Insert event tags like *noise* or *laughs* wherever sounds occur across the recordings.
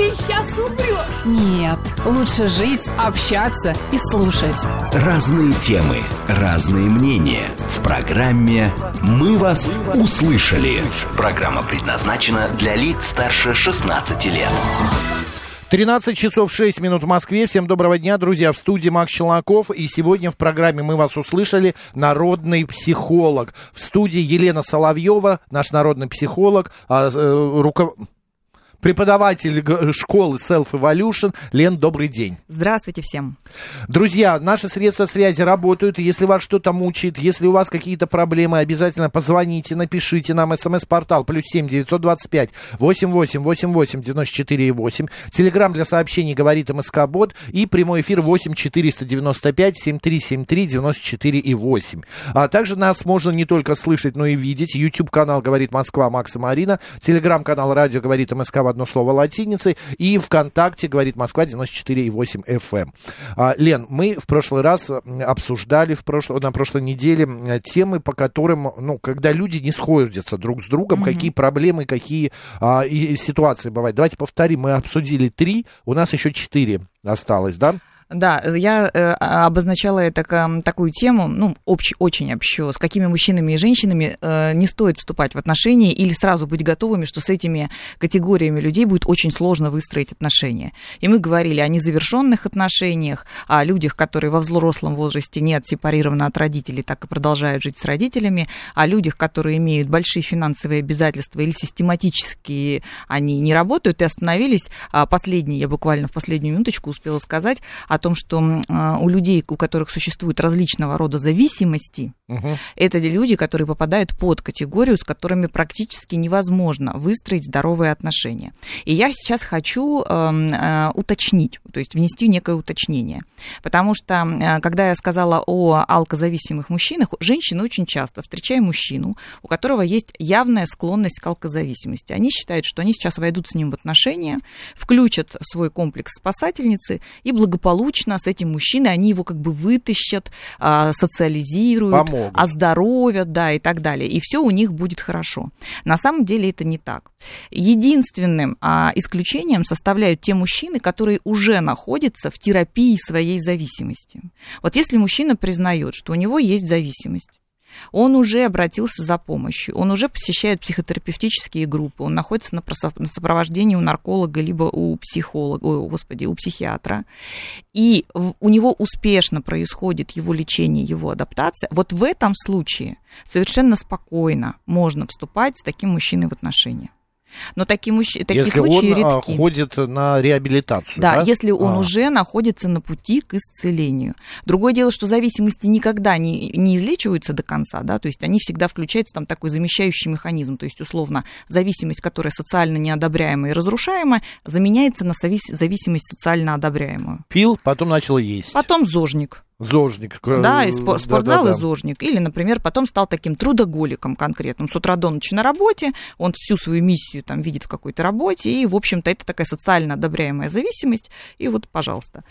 ты сейчас умрешь. Нет, лучше жить, общаться и слушать. Разные темы, разные мнения. В программе «Мы вас услышали». Программа предназначена для лиц старше 16 лет. 13 часов 6 минут в Москве. Всем доброго дня, друзья. В студии Макс Челноков. И сегодня в программе «Мы вас услышали» народный психолог. В студии Елена Соловьева, наш народный психолог, а, э, руков преподаватель школы Self Evolution. Лен, добрый день. Здравствуйте всем. Друзья, наши средства связи работают. Если вас что-то мучает, если у вас какие-то проблемы, обязательно позвоните, напишите нам смс-портал плюс семь девятьсот двадцать пять восемь восемь восемь восемь девяносто четыре восемь. Телеграмм для сообщений говорит МСК Бот и прямой эфир восемь четыреста девяносто пять семь три семь три девяносто четыре и восемь. А также нас можно не только слышать, но и видеть. YouTube канал говорит Москва Макс и Марина. Телеграм канал радио говорит МСК одно слово латиницей. И ВКонтакте говорит Москва 94,8 FM. А, Лен, мы в прошлый раз обсуждали в прошло, на прошлой неделе темы, по которым, ну, когда люди не сходятся друг с другом, какие проблемы, какие а, и, и ситуации бывают. Давайте повторим, мы обсудили три, у нас еще четыре осталось, да? Да, я э, обозначала это как такую тему, ну, общ, очень общо, с какими мужчинами и женщинами э, не стоит вступать в отношения или сразу быть готовыми, что с этими категориями людей будет очень сложно выстроить отношения. И мы говорили о незавершенных отношениях, о людях, которые во взрослом возрасте не отсепарированы от родителей, так и продолжают жить с родителями, о людях, которые имеют большие финансовые обязательства или систематически они не работают, и остановились. А Последнее, я буквально в последнюю минуточку успела сказать о том, что а, у людей, у которых существуют различного рода зависимости, Мгм. это люди, которые попадают под категорию, с которыми практически невозможно выстроить здоровые отношения. И я сейчас хочу эм, э, уточнить, то есть внести некое уточнение. Потому что, э, когда я сказала о алкозависимых мужчинах, женщины очень часто, встречая мужчину, у которого есть явная склонность к алкозависимости, они считают, что они сейчас войдут с ним в отношения, включат свой комплекс спасательницы и благополучно с этим мужчиной они его как бы вытащат, а, социализируют, Помогут. оздоровят, да, и так далее. И все у них будет хорошо. На самом деле это не так. Единственным а, исключением составляют те мужчины, которые уже находятся в терапии своей зависимости. Вот если мужчина признает, что у него есть зависимость, он уже обратился за помощью, он уже посещает психотерапевтические группы, он находится на, сопровождении у нарколога, либо у психолога, ой, господи, у психиатра, и у него успешно происходит его лечение, его адаптация, вот в этом случае совершенно спокойно можно вступать с таким мужчиной в отношения. Но такие, мужч... такие Если случаи он а, редки. ходит на реабилитацию, да? Да, если он А. уже находится на пути к исцелению. Другое дело, что зависимости никогда не, не излечиваются до конца, да, то есть они всегда включаются там такой замещающий механизм, то есть условно зависимость, которая социально неодобряемая и разрушаемая, заменяется на завис- зависимость социально одобряемую. Пил, потом начал есть. Потом зожник. Зожник. Да, и спор- спортзал да-да-да. и зожник. Или, например, потом стал таким трудоголиком конкретным. С утра до ночи на работе, он всю свою миссию там видит в какой-то работе, и, в общем-то, это такая социально одобряемая зависимость. И вот, пожалуйста.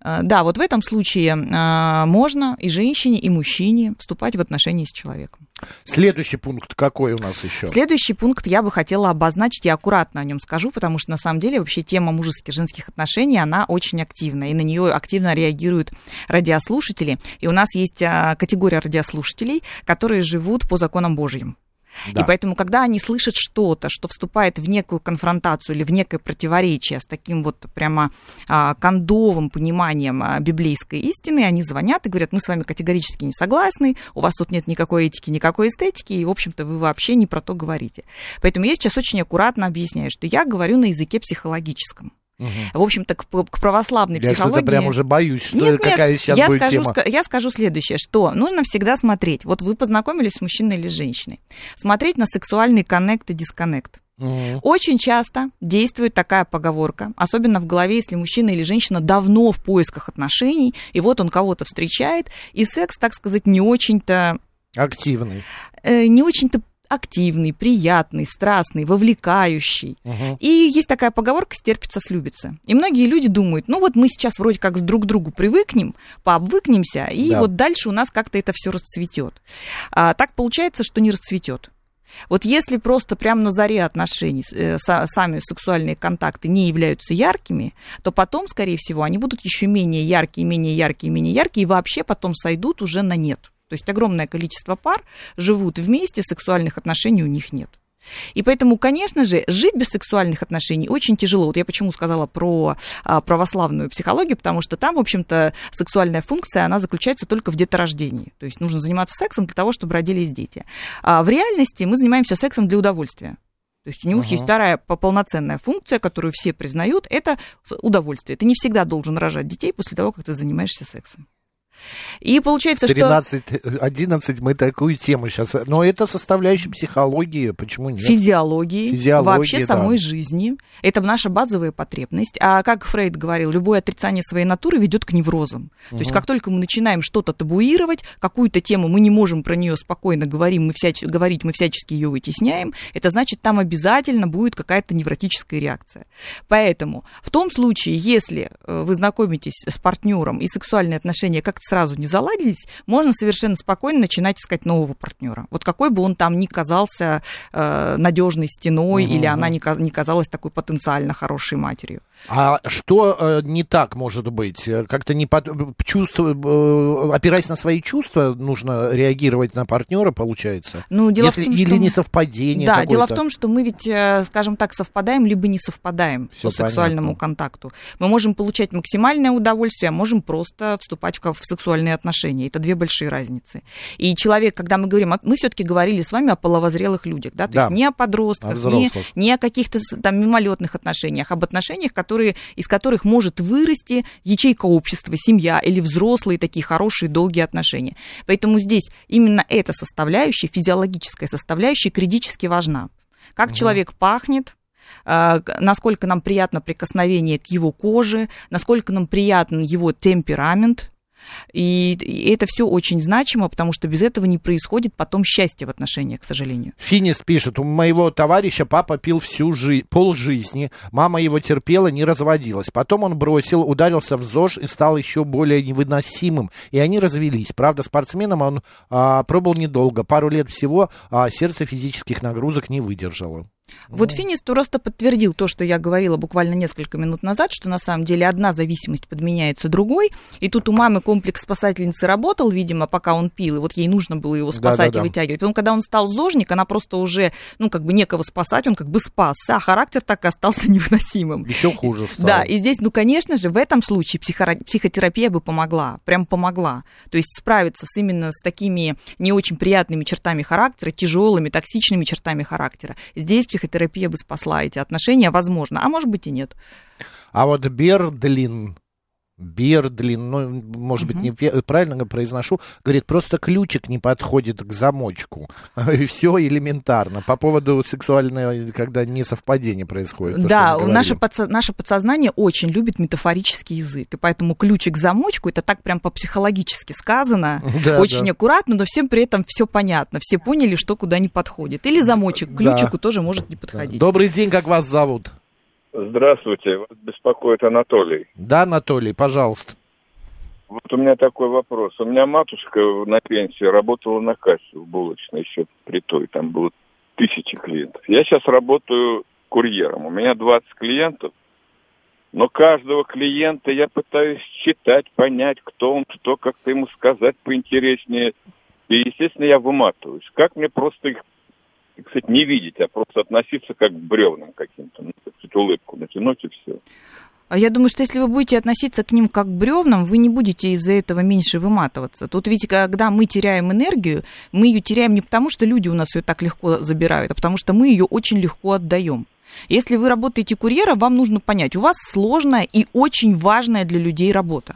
А, Да, вот в этом случае а, можно и женщине, и мужчине вступать в отношения с человеком. Следующий пункт какой у нас еще? Следующий пункт я бы хотела обозначить, я аккуратно о нем скажу, потому что на самом деле вообще тема мужеских и женских отношений, она очень активна, и на нее активно реагируют радиослушатели. И у нас есть а, категория радиослушателей, которые живут по законам Божьим. Да. И поэтому, когда они слышат что-то, что вступает в некую конфронтацию или в некое противоречие с таким вот прямо а, кондовым пониманием а, библейской истины, они звонят и говорят, мы с вами категорически не согласны, у вас тут нет никакой этики, никакой эстетики, и, в общем-то, вы вообще не про то говорите. Поэтому я сейчас очень аккуратно объясняю, что я говорю на языке психологическом. В общем-то, к, к православной Я психологии... что-то прям уже боюсь, что Нет, какая нет, сейчас я будет скажу, тема. ска- я скажу следующее, что нужно всегда смотреть. Вот вы познакомились с мужчиной или с женщиной. Смотреть на сексуальный коннект и дисконнект. Мгм. Очень часто действует такая поговорка, особенно в голове, если мужчина или женщина давно в поисках отношений, и вот он кого-то встречает, и секс, так сказать, не очень-то Активный. э, не очень-то активный, приятный, страстный, вовлекающий. Мгм. И есть такая поговорка «стерпится, слюбится». И многие люди думают, ну вот мы сейчас вроде как друг к другу привыкнем, пообвыкнемся, и Да. вот дальше у нас как-то это все расцветет. А так получается, что не расцветет. Вот если просто прямо на заре отношений э, са- сами сексуальные контакты не являются яркими, то потом, скорее всего, они будут еще менее яркие, менее яркие, менее яркие, и вообще потом сойдут уже на нет. То есть огромное количество пар живут вместе, сексуальных отношений у них нет. И поэтому, конечно же, жить без сексуальных отношений очень тяжело. Вот я почему сказала про а, православную психологию, потому что там, в общем-то, сексуальная функция, она заключается только в деторождении. То есть нужно заниматься сексом для того, чтобы родились дети. А в реальности мы занимаемся сексом для удовольствия. То есть у них Ага. есть вторая по- полноценная функция, которую все признают, это удовольствие. Ты не всегда должен рожать детей после того, как ты занимаешься сексом. И получается, что... 13-11 мы такую тему сейчас. Но это составляющая психологии, почему нет? физиологии, Физиологии, вообще да. самой жизни. Это наша базовая потребность. А как Фрейд говорил, любое отрицание своей натуры ведет к неврозам. То есть как только мы начинаем что-то табуировать, какую-то тему мы не можем про нее спокойно говорим, мы всяч... говорить, мы всячески ее вытесняем, это значит, там обязательно будет какая-то невротическая реакция. Поэтому в том случае, если э, вы знакомитесь с партнером и сексуальные отношения как-то сразу не заладились, можно совершенно спокойно начинать искать нового партнера. Вот какой бы он там ни казался э, надежной стеной Мгм. или она не, ка- не казалась такой потенциально хорошей матерью. А что э, не так может быть? Как-то не под... чувство, э, опираясь на свои чувства, нужно реагировать на партнера, получается? Ну, дело Если, в том, или что... не совпадение Да, дело в том, что мы ведь, э, скажем так, совпадаем, либо не совпадаем Всё по сексуальному понятно. контакту. Мы можем получать максимальное удовольствие, а можем просто вступать в, в сексуальные отношения. Это две большие разницы. И человек, когда мы говорим, мы все-таки говорили с вами о половозрелых людях, да, то Да. есть не о подростках, О не, не о каких-то там мимолетных отношениях, об отношениях, которые, из которых может вырасти ячейка общества, семья или взрослые такие хорошие, долгие отношения. Поэтому здесь именно эта составляющая, физиологическая составляющая, критически важна. Как человек пахнет, э, насколько нам приятно прикосновение к его коже, насколько нам приятен его темперамент. И, это все очень значимо, потому что без этого не происходит потом счастья в отношениях, к сожалению. Финист пишет, у моего товарища папа пил всю жизнь, полжизни, мама его терпела, не разводилась. Потом он бросил, ударился в ЗОЖ и стал еще более невыносимым. И они развелись. Правда, спортсменом он а, пробовал недолго, пару лет всего, а сердце физических нагрузок не выдержало. Вот Финис просто подтвердил то, что я говорила буквально несколько минут назад, что на самом деле одна зависимость подменяется другой. И тут у мамы комплекс спасательницы работал, видимо, пока он пил, и вот ей нужно было его спасать Да-да-да. и вытягивать. Потом, когда он стал зожник, она просто уже, ну, как бы некого спасать, он как бы спасся, а характер так и остался *laughs* невыносимым. Еще хуже стало. Да, и здесь, ну, конечно же, в этом случае психора- психотерапия бы помогла, прям помогла. То есть справиться с именно с такими не очень приятными чертами характера, тяжелыми, токсичными чертами характера. Здесь психотерапия бы спасла эти отношения, возможно, а может быть и нет. А вот Бердлин, Бердлин, ну, может быть, не правильно произношу, говорит, просто ключик не подходит к замочку. *laughs* И все элементарно. По поводу сексуального, когда несовпадение происходит. то, да, наше, подсо- наше подсознание очень любит метафорический язык, и поэтому ключик к замочку, это так прям по-психологически сказано, *laughs* Да, очень да. аккуратно, но всем при этом все понятно, все поняли, что куда не подходит. Или замочек к Да. ключику тоже может не подходить. Добрый день, как вас зовут? Здравствуйте, вас беспокоит Анатолий. Да, Анатолий, пожалуйста. Вот у меня такой вопрос. У меня матушка на пенсии работала на кассе в булочной еще при той, там было тысячи клиентов. Я сейчас работаю курьером, у меня 20 клиентов, но каждого клиента я пытаюсь читать, понять, кто он, что, как-то ему сказать поинтереснее. И, естественно, я выматываюсь. Как мне просто их, кстати, не видеть, а просто относиться как к бревнам каким-то, ну, сказать, улыбку натянуть и все. А я думаю, что если вы будете относиться к ним как к бревнам, вы не будете из-за этого меньше выматываться. Тут ведь, когда мы теряем энергию, мы ее теряем не потому, что люди у нас ее так легко забирают, а потому что мы ее очень легко отдаем. Если вы работаете курьером, вам нужно понять, у вас сложная и очень важная для людей работа.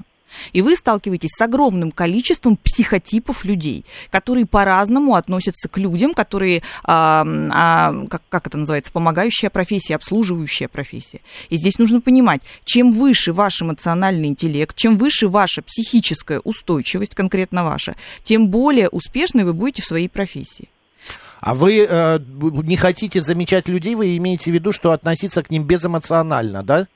И вы сталкиваетесь с огромным количеством психотипов людей, которые по-разному относятся к людям, которые, а, а, как, как это называется, помогающая профессия, обслуживающая профессия. И здесь нужно понимать, чем выше ваш эмоциональный интеллект, чем выше ваша психическая устойчивость, конкретно ваша, тем более успешны вы будете в своей профессии. А вы э, не хотите замечать людей, вы имеете в виду, что относиться к ним безэмоционально, да?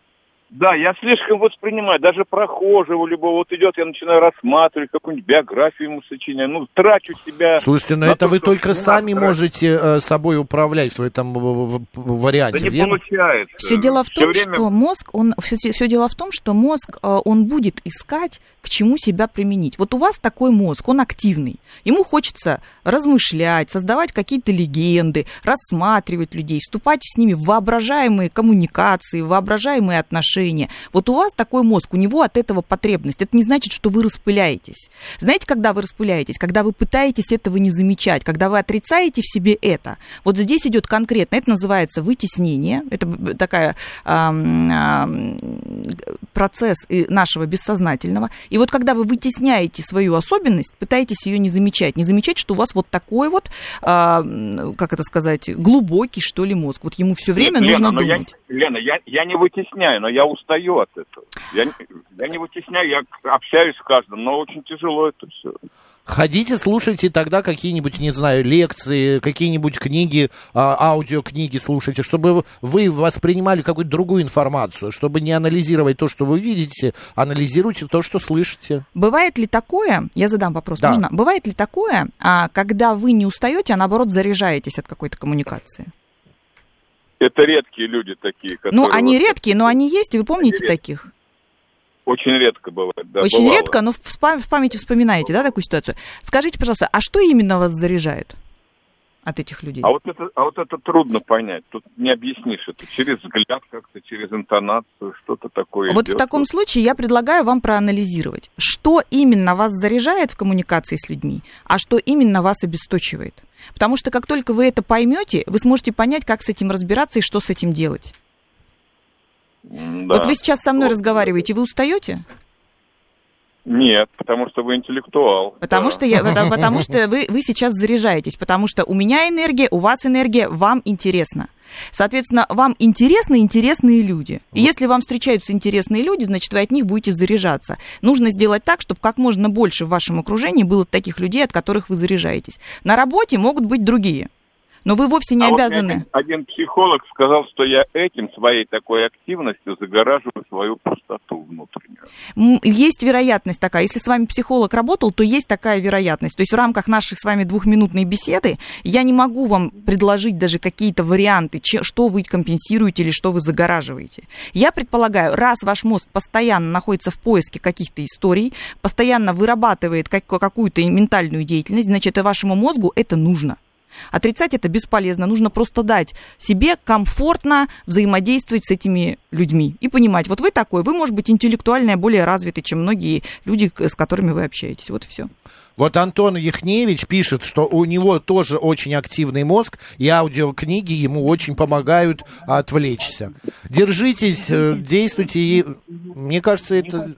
Да, я слишком воспринимаю, даже прохожего любого, вот идет, я начинаю рассматривать какую-нибудь биографию ему сочиняю, ну, трачу себя... Слушайте, но это то, вы только сами надо можете э, собой управлять в этом в- в- варианте, Да не верно? получается. Все дело в том, время- что мозг, он все, дело в том, что мозг, э, он будет искать, к чему себя применить. Вот у вас такой мозг, он активный. Ему хочется размышлять, создавать какие-то легенды, рассматривать людей, вступать с ними в воображаемые коммуникации, в воображаемые отношения. Вот у вас такой мозг, у него от этого потребность. Это не значит, что вы распыляетесь. Знаете, когда вы распыляетесь? Когда вы пытаетесь этого не замечать, когда вы отрицаете в себе это. Вот здесь идет конкретно, это называется вытеснение. Это такая ам, ам, процесс нашего бессознательного. И вот когда вы вытесняете свою особенность, пытаетесь ее не замечать, не замечать, что у вас вот такой вот, а, как это сказать, глубокий, что ли, мозг. Вот ему все время Нет, нужно Лена, но я- думать. Лена, я, я не вытесняю, но я устаю от этого. Я, не- я не вытесняю, я общаюсь с каждым, но очень тяжело это все. Ходите, слушайте тогда какие-нибудь, не знаю, лекции, какие-нибудь книги, а, аудиокниги слушайте, чтобы вы воспринимали какую-то другую информацию, чтобы не анализировать то, что вы видите, анализируйте то, что слышите. Бывает ли такое, я задам вопрос, Да. можно? Бывает ли такое, а, когда вы не устаете, а наоборот заряжаетесь от какой-то коммуникации? Это редкие люди такие, которые... Ну, они вот- редкие, но они есть, вы помните редкие. таких? Очень редко бывает, да, Очень бывало. редко, но в, спа- в памяти вспоминаете, да, такую ситуацию? Скажите, пожалуйста, а что именно вас заряжает от этих людей? А вот, это, а вот это трудно понять. Тут не объяснишь это. Через взгляд как-то, через интонацию, что-то такое Вот в идет. таком случае я предлагаю вам проанализировать, что именно вас заряжает в коммуникации с людьми, а что именно вас обесточивает. Потому что как только вы это поймете, вы сможете понять, как с этим разбираться и что с этим делать. Да. Вот вы сейчас со мной Вот. разговариваете, вы устаете? Нет, потому что вы интеллектуал. Потому да. что, я, потому что вы, вы сейчас заряжаетесь, потому что у меня энергия, у вас энергия, вам интересно. Соответственно, вам интересны интересные люди. И если вам встречаются интересные люди, значит, вы от них будете заряжаться. Нужно сделать так, чтобы как можно больше в вашем окружении было таких людей, от которых вы заряжаетесь. На работе могут быть другие. Но вы вовсе не А вот обязаны. один, один психолог сказал, что я этим, своей такой активностью загораживаю свою пустоту внутреннюю. Есть вероятность такая. Если с вами психолог работал, то есть такая вероятность. То есть в рамках нашей с вами двухминутной беседы я не могу вам предложить даже какие-то варианты, что вы компенсируете или что вы загораживаете. Я предполагаю, раз ваш мозг постоянно находится в поиске каких-то историй, постоянно вырабатывает как- какую-то ментальную деятельность, значит, и вашему мозгу это нужно. Отрицать это бесполезно. Нужно просто дать себе комфортно взаимодействовать с этими людьми и понимать, вот вы такой, вы, может быть, интеллектуально более развитый, чем многие люди, с которыми вы общаетесь. Вот и все. Вот Антон Яхневич пишет, что у него тоже очень активный мозг, и аудиокниги ему очень помогают отвлечься. Держитесь, э, действуйте, и мне кажется, это...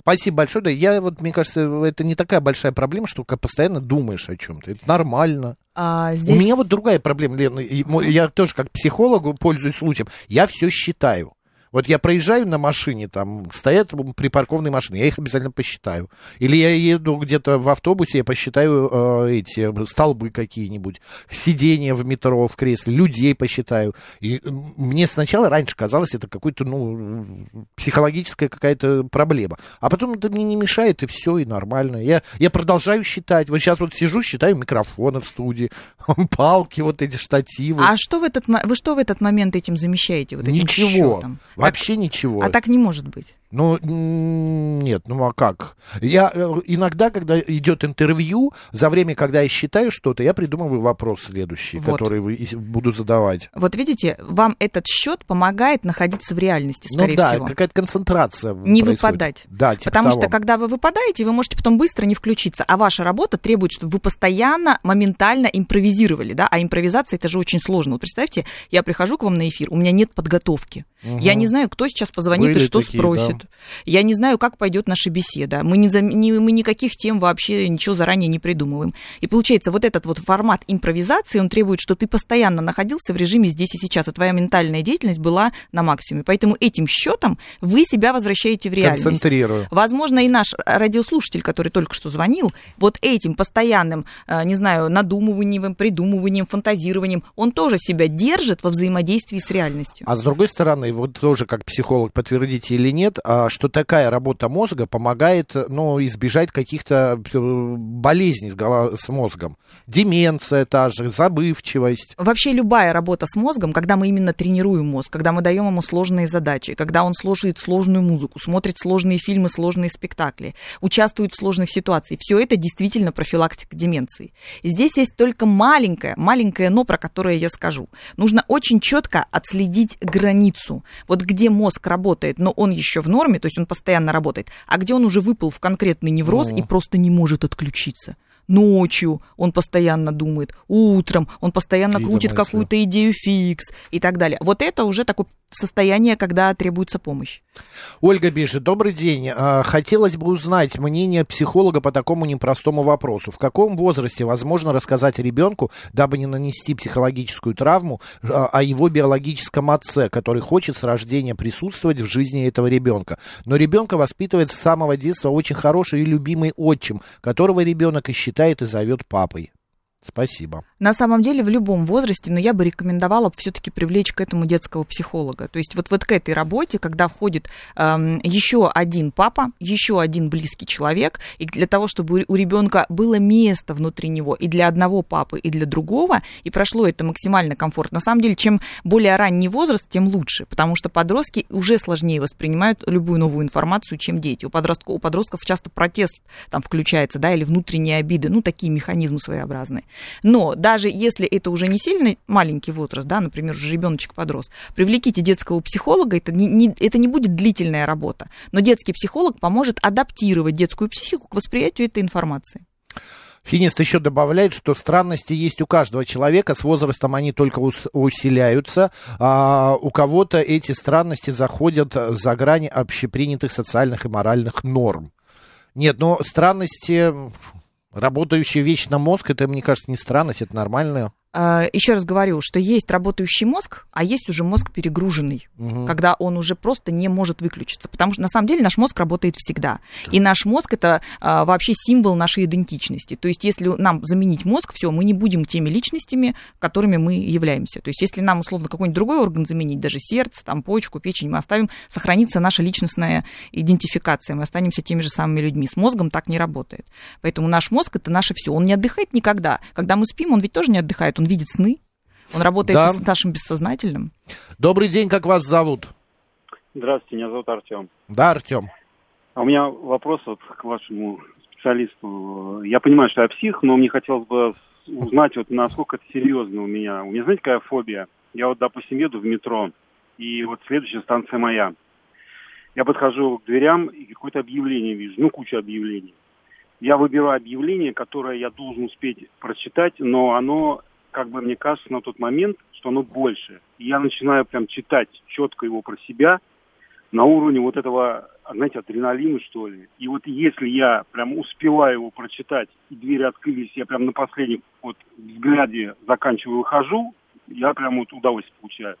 Спасибо большое. Да, я вот, мне кажется, это не такая большая проблема, что постоянно думаешь о чем-то. Это нормально. А У меня вот другая проблема, Лена. Я тоже как психологу пользуюсь случаем. Я все считаю. Вот я проезжаю на машине, там стоят припаркованные машины, я их обязательно посчитаю. Или я еду где-то в автобусе, я посчитаю э, эти столбы какие-нибудь, сиденья в метро, в кресле, людей посчитаю. И мне сначала раньше казалось, это какой-то, ну, психологическая какая-то проблема. А потом это мне не мешает, и все, и нормально. Я, я продолжаю считать. Вот сейчас вот сижу, считаю микрофоны в студии, *laughs* палки, вот эти штативы. А что в этот, вы что в этот момент этим замещаете? Вот этим Ничего. счетом? Вообще ничего. А так не может быть. Ну, нет, ну а как? Я э, иногда, когда идет интервью, за время, когда я считаю что-то, я придумываю вопрос следующий, Вот. который вы, буду задавать. Вот видите, вам этот счет помогает находиться в реальности, Ну скорее да, всего. какая-то концентрация не происходит. выпадать. Да, типа Потому того. что, когда вы выпадаете, вы можете потом быстро не включиться. А ваша работа требует, чтобы вы постоянно, моментально импровизировали. Да? А импровизация это же очень сложно. Вот представьте, я прихожу к вам на эфир, у меня нет подготовки. Я не знаю, кто сейчас позвонит Были и что такие, спросит. Будет. Я не знаю, как пойдет наша беседа. Мы, не, не- мы никаких тем вообще ничего заранее не придумываем. И получается, вот этот вот формат импровизации, он требует, что ты постоянно находился в режиме здесь и сейчас, а твоя ментальная деятельность была на максимуме. Поэтому этим счетом вы себя возвращаете в реальность. Концентрирую. Возможно, и наш радиослушатель, который только что звонил, вот этим постоянным, э, не знаю, надумыванием, придумыванием, фантазированием, он тоже себя держит во взаимодействии с реальностью. А с другой стороны, вот тоже как психолог подтвердите или нет, что такая работа мозга помогает ну, избежать каких-то э, болезней с, мозгом. Деменция та же, забывчивость. Вообще любая работа с мозгом, когда мы именно тренируем мозг, когда мы даем ему сложные задачи, когда он слушает сложную музыку, смотрит сложные фильмы, сложные спектакли, участвует в сложных ситуациях, все это действительно профилактика деменции. Здесь есть только маленькое, маленькое но, про которое я скажу. Нужно очень четко отследить границу. Вот где мозг работает, но он еще в норме, то есть он постоянно работает, а где он уже выпал в конкретный невроз и просто не может отключиться. Ночью он постоянно думает, утром он постоянно Какие-то крутит мысли. какую-то идею фикс и так далее. Вот это уже такое состояние, когда требуется помощь. Ольга пишет, добрый день. А, Хотелось бы узнать мнение психолога по такому непростому вопросу. В каком возрасте возможно рассказать ребенку, дабы не нанести психологическую травму, а, о его биологическом отце, который хочет с рождения присутствовать в жизни этого ребенка. Но ребенка воспитывает с самого детства очень хороший и любимый отчим, которого ребенок и считает и зовет папой. Спасибо. На самом деле в любом возрасте, но я бы рекомендовала все-таки привлечь к этому детского психолога. То есть вот, вот к этой работе, когда входит эм, еще один папа, еще один близкий человек, и для того, чтобы у ребенка было место внутри него и для одного папы, и для другого, и прошло это максимально комфортно. На самом деле, чем более ранний возраст, тем лучше, потому что подростки уже сложнее воспринимают любую новую информацию, чем дети. У подростков, у подростков часто протест там включается, да, или внутренние обиды, ну, такие механизмы своеобразные. Но даже если это уже не сильно маленький возраст, да, например, уже ребеночек подрос, привлеките детского психолога, это не, не- это не будет длительная работа, но детский психолог поможет адаптировать детскую психику к восприятию этой информации. Финист еще добавляет, что странности есть у каждого человека, с возрастом они только ус- усиляются, а у кого-то эти странности заходят за грани общепринятых социальных и моральных норм. Нет, но странности, работающий вечно мозг, это, мне кажется, не странность, это нормально. А, Еще раз говорю, что есть работающий мозг, а есть уже мозг перегруженный, когда он уже просто не может выключиться. Потому что на самом деле наш мозг работает всегда. И наш мозг это а, вообще символ нашей идентичности. То есть, если нам заменить мозг, все, мы не будем теми личностями, которыми мы являемся. То есть, если нам условно какой-нибудь другой орган заменить, даже сердце, там, почку, печень, мы оставим, сохранится наша личностная идентификация, мы останемся теми же самыми людьми. С мозгом так не работает. Поэтому наш мозг это наше все. Он не отдыхает никогда. Когда мы спим, он ведь тоже не отдыхает, он видит сны. Он работает Да. с нашим бессознательным. Добрый день, как вас зовут? Здравствуйте, меня зовут Артем. Да, Артем. А у меня вопрос вот к вашему специалисту. Я понимаю, что я псих, но мне хотелось бы узнать, вот насколько это серьезно у меня. У меня, знаете, какая фобия? Я вот, допустим, еду в метро, и вот следующая станция моя. Я подхожу к дверям и какое-то объявление вижу, ну, куча объявлений. Я выбираю объявление, которое я должен успеть прочитать, но оно, как бы мне кажется, на тот момент, что оно больше. И я начинаю прям читать четко его про себя, на уровне вот этого, знаете, адреналина, что ли. И вот если я прям успеваю его прочитать, и двери открылись, я прям на последнем вот взгляде заканчиваю, выхожу, я прям вот удовольствие получаю.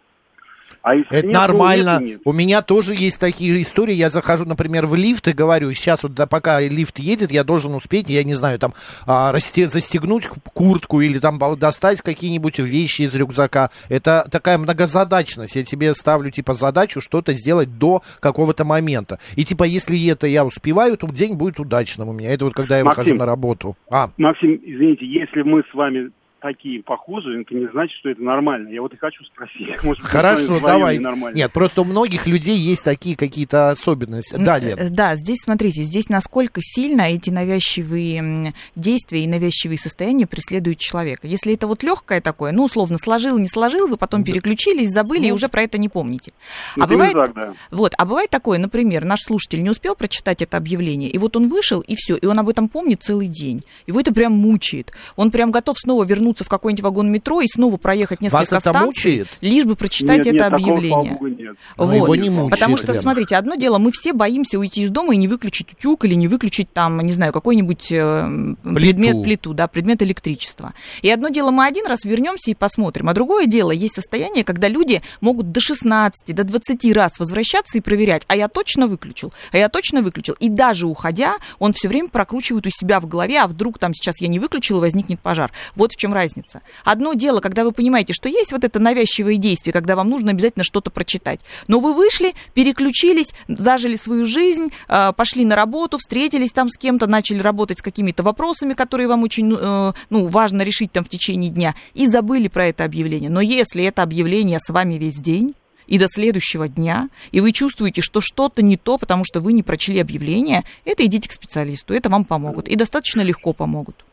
А если Это нет, ну, нормально. нет и нет. У меня тоже есть такие истории. Я захожу, например, в лифт и говорю, сейчас вот да, пока лифт едет, я должен успеть, я не знаю, там а, расте- застегнуть куртку или там достать какие-нибудь вещи из рюкзака. Это такая многозадачность. Я тебе ставлю типа задачу что-то сделать до какого-то момента. И типа если это я успеваю, то день будет удачным у меня. Это вот когда я Максим. выхожу на работу. А, Максим, извините, если мы с вами такие похожи, это не значит, что это нормально. Я вот и хочу спросить. *laughs* Может, хорошо, давай. Нет, просто у многих людей есть такие какие-то особенности. Да, Лен. Э, Да, здесь, смотрите, здесь насколько сильно эти навязчивые действия и навязчивые состояния преследуют человека. Если это вот легкое такое, ну, условно, сложил, не сложил, вы потом переключились, забыли и уже про это не помните. Ну, а бывает, рюкзак, да. вот, а бывает такое, например, наш слушатель не успел прочитать это объявление, и вот он вышел, и все, и он об этом помнит целый день. Его это прям мучает. Он прям готов снова вернуться вернуться в какой-нибудь вагон метро и снова проехать несколько Вас это станций, мучает? лишь бы прочитать Нет, это нет, такого, объявление. богу, нет. Ну, Вот. его не мучает, Потому что, Лена. смотрите, одно дело, мы все боимся уйти из дома и не выключить утюг или не выключить там, не знаю, какой-нибудь э, предмет, плиту, да, предмет электричества. И одно дело, мы один раз вернемся и посмотрим, а другое дело, есть состояние, когда люди могут до 16, до 20 раз возвращаться и проверять, а я точно выключил, а я точно выключил. И даже уходя, он все время прокручивает у себя в голове, а вдруг там сейчас я не выключил, и возникнет пожар. Вот в чем разница. Одно дело, когда вы понимаете, что есть вот это навязчивое действие, когда вам нужно обязательно что-то прочитать. Но вы вышли, переключились, зажили свою жизнь, э, пошли на работу, встретились там с кем-то, начали работать с какими-то вопросами, которые вам очень э, ну, важно решить там в течение дня, и забыли про это объявление. Но если это объявление с вами весь день, и до следующего дня, и вы чувствуете, что что-то не то, потому что вы не прочли объявление, это идите к специалисту, это вам помогут, и достаточно легко помогут.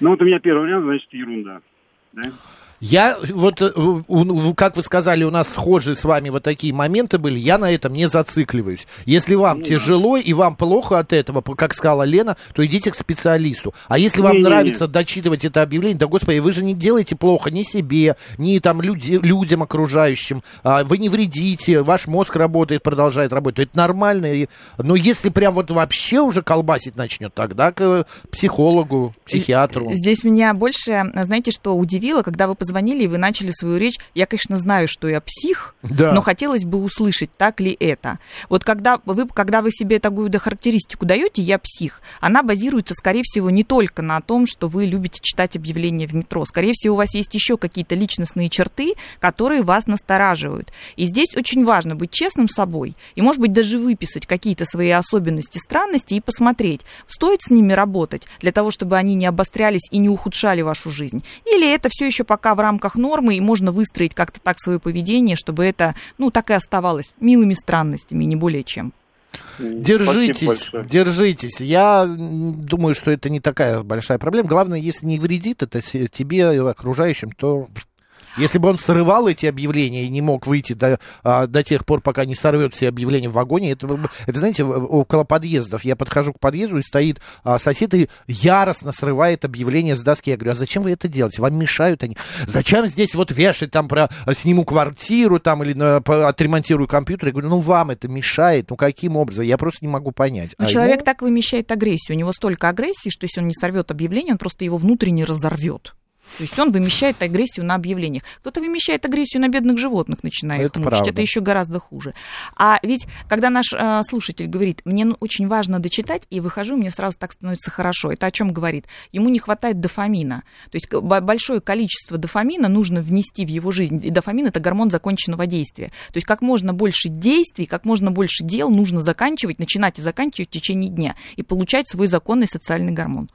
Ну, вот у меня первый вариант, значит, ерунда. Да? Я, вот, э, как вы сказали, у нас схожие с вами вот такие моменты были, я на этом не зацикливаюсь. Если вам Ну тяжело и вам плохо от этого, как сказала Лена, то идите к специалисту. А если вам Не-не-не. нравится дочитывать это объявление, да, господи, вы же не делаете плохо ни себе, ни там люди, людям окружающим, А, вы не вредите, ваш мозг работает, продолжает работать. Это нормально. Но если прям вот вообще уже колбасить начнет, тогда к э, психологу, психиатру. Здесь меня больше, знаете, что удивило, когда вы позвонили и вы начали свою речь. Я, конечно, знаю, что я псих, Да. но хотелось бы услышать, так ли это. Вот когда вы, когда вы себе такую характеристику даете, я псих, она базируется, скорее всего, не только на том, что вы любите читать объявления в метро. Скорее всего, у вас есть еще какие-то личностные черты, которые вас настораживают. И здесь очень важно быть честным собой и, может быть, даже выписать какие-то свои особенности, странности и посмотреть, стоит с ними работать для того, чтобы они не обострялись и не ухудшали вашу жизнь. Или это все еще пока в рамках нормы, и можно выстроить как-то так свое поведение, чтобы это, ну, так и оставалось милыми странностями, не более чем. Держитесь, держитесь. Я думаю, что это не такая большая проблема. Главное, если не вредит это тебе и окружающим, то если бы он срывал эти объявления и не мог выйти до, а, до тех пор, пока не сорвет все объявления в вагоне, это, это знаете, около подъездов. Я подхожу к подъезду, и стоит а, сосед и яростно срывает объявление с доски. Я говорю, а зачем вы это делаете? Вам мешают они. Зачем здесь вот вешать там про а, сниму квартиру там или на- по- отремонтирую компьютер? Я говорю, ну вам это мешает, ну каким образом? Я просто не могу понять. Но А человек ему- так вымещает агрессию. У него столько агрессии, что если он не сорвет объявление, он просто его внутренне разорвет. То есть он вымещает агрессию на объявлениях. Кто-то вымещает агрессию на бедных животных, начиная их Это мучить. правда. Это еще гораздо хуже. А ведь, когда наш э, слушатель говорит, мне очень важно дочитать, и выхожу, мне сразу так становится хорошо. Это о чем говорит? Ему не хватает дофамина. То есть большое количество дофамина нужно внести в его жизнь. И дофамин это гормон законченного действия. То есть как можно больше действий, как можно больше дел нужно заканчивать, начинать и заканчивать в течение дня и получать свой законный социальный гормон.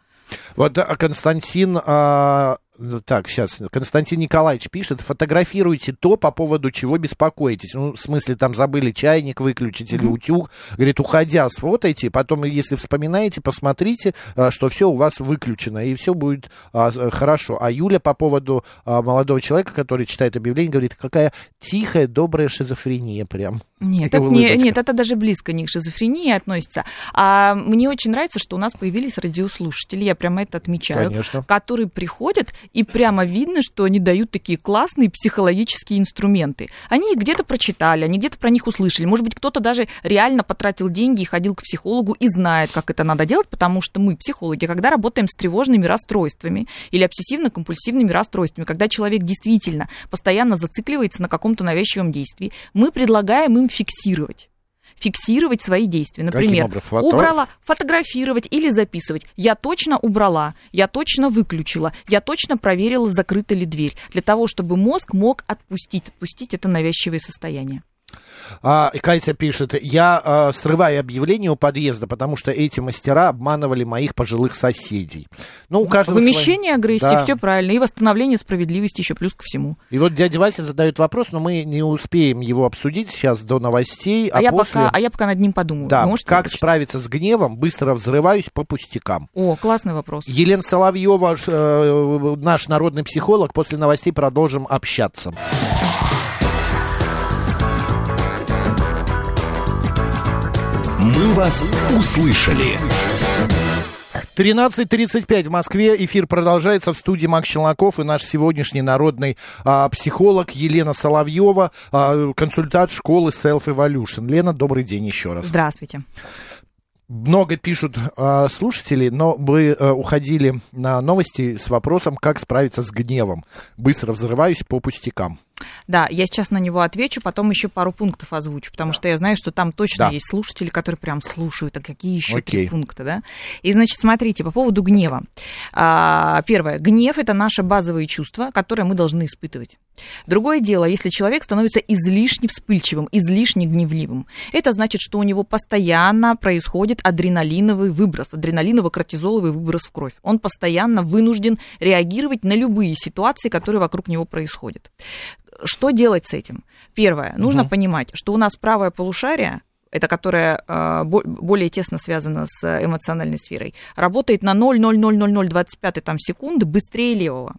Вот а, Константин, а, так, сейчас, Константин Николаевич пишет, фотографируйте то, по поводу чего беспокоитесь. Ну, в смысле, там забыли чайник выключить или утюг. Говорит, уходя, сфотайте, потом, если вспоминаете, посмотрите, а, что все у вас выключено, и все будет а, с- хорошо. А Юля по поводу а, молодого человека, который читает объявление, говорит, какая тихая, добрая шизофрения прям. Нет, это, не- нет, это даже близко не к шизофрении относится. А мне очень нравится, что у нас появились радиослушатели, я прямо это отмечаю, Конечно. которые приходят, и прямо видно, что они дают такие классные психологические инструменты. Они где-то прочитали, они где-то про них услышали. Может быть, кто-то даже реально потратил деньги и ходил к психологу и знает, как это надо делать, потому что мы, психологи, когда работаем с тревожными расстройствами или обсессивно-компульсивными расстройствами, когда человек действительно постоянно зацикливается на каком-то навязчивом действии, мы предлагаем им фиксировать фиксировать свои действия. Например, убрала, фотографировать или записывать. Я точно убрала, я точно выключила, я точно проверила, закрыта ли дверь. Для того, чтобы мозг мог отпустить, отпустить это навязчивое состояние. А, и Катя пишет, я а, срываю объявление у подъезда, потому что эти мастера обманывали моих пожилых соседей. Ну, у каждого Вымещение свои- агрессии, Да. все правильно. И восстановление справедливости еще плюс ко всему. И вот дядя Вася задает вопрос, но мы не успеем его обсудить сейчас до новостей, а, А, я, после... пока, а я пока над ним подумаю. Да, Вы можете как прочитать? справиться с гневом, быстро взрываюсь по пустякам. О, классный вопрос. Елена Соловьева, э, наш народный психолог, после новостей продолжим общаться. «Мы вас услышали». 13.35 в Москве. Эфир продолжается в студии Макс Челноков и наш сегодняшний народный а, психолог Елена Соловьева, а, консультант школы Self Evolution. Лена, добрый день еще раз. Здравствуйте. Много пишут э, слушатели, но вы э, уходили на новости с вопросом, как справиться с гневом. Быстро взрываюсь по пустякам. Да, я сейчас на него отвечу, потом еще пару пунктов озвучу, потому что я знаю, что там точно Да. есть слушатели, которые прям слушают, а какие еще Окей. три пункта, да? И, значит, смотрите, по поводу гнева. А, первое, гнев – это наше базовые чувства, которые мы должны испытывать. Другое дело, если человек становится излишне вспыльчивым, излишне гневливым. Это значит, что у него постоянно происходит адреналиновый выброс, адреналиново-кортизоловый выброс в кровь. Он постоянно вынужден реагировать на любые ситуации, которые вокруг него происходят. Что делать с этим? Первое, нужно понимать, что у нас правое полушарие, это которое э, бо- более тесно связано с эмоциональной сферой, работает на 0,00025 там, секунды быстрее левого.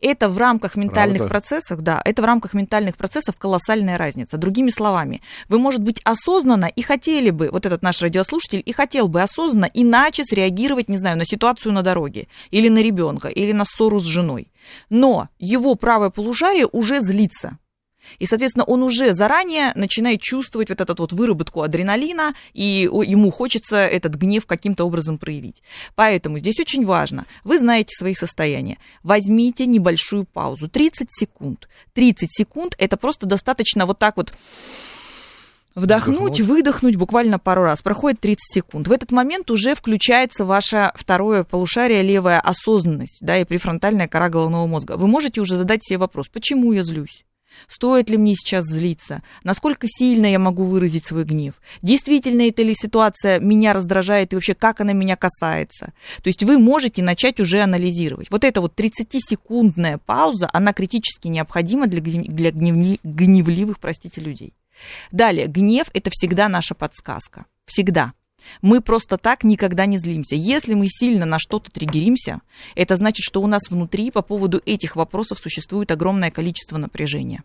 Это в рамках ментальных Правда? процессов, да, это в рамках ментальных процессов колоссальная разница. Другими словами, вы, может быть, осознанно и хотели бы, вот этот наш радиослушатель, и хотел бы осознанно иначе среагировать, не знаю, на ситуацию на дороге, или на ребенка, или на ссору с женой. Но его правое полушарие уже злится. И, соответственно, он уже заранее начинает чувствовать вот эту вот выработку адреналина, и ему хочется этот гнев каким-то образом проявить. Поэтому здесь очень важно, вы знаете свои состояния, возьмите небольшую паузу, 30 секунд. 30 секунд это просто достаточно вот так вот Вдохнуть, Вдохнуть. выдохнуть буквально пару раз. Проходит 30 секунд. В этот момент уже включается ваше второе полушарие, левая осознанность, да, и префронтальная кора головного мозга. Вы можете уже задать себе вопрос, почему я злюсь? Стоит ли мне сейчас злиться? Насколько сильно я могу выразить свой гнев? Действительно эта ли ситуация меня раздражает и вообще как она меня касается? То есть вы можете начать уже анализировать. Вот эта вот 30-секундная пауза, она критически необходима для, гнев- для гневни- гневливых, простите, людей. Далее, гнев – это всегда наша подсказка. Всегда. Мы просто так никогда не злимся. Если мы сильно на что-то триггеримся, это значит, что у нас внутри по поводу этих вопросов существует огромное количество напряжения.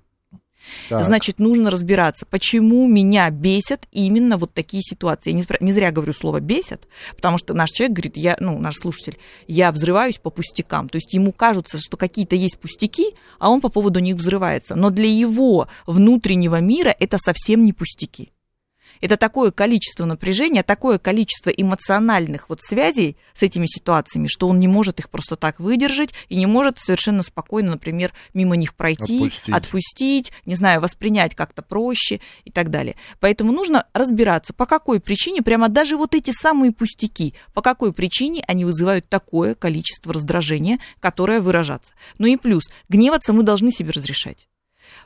Так. Значит, нужно разбираться, почему меня бесят именно вот такие ситуации. Я не, не зря говорю слово бесят, потому что наш человек говорит, я, ну, наш слушатель, я взрываюсь по пустякам. То есть ему кажется, что какие-то есть пустяки, а он по поводу них взрывается. Но для его внутреннего мира это совсем не пустяки. Это такое количество напряжения, такое количество эмоциональных вот связей с этими ситуациями, что он не может их просто так выдержать и не может совершенно спокойно, например, мимо них пройти, Отпустить. отпустить, не знаю, воспринять как-то проще и так далее. Поэтому нужно разбираться, по какой причине, прямо даже вот эти самые пустяки, по какой причине они вызывают такое количество раздражения, которое выражаться. Ну и плюс, гневаться мы должны себе разрешать.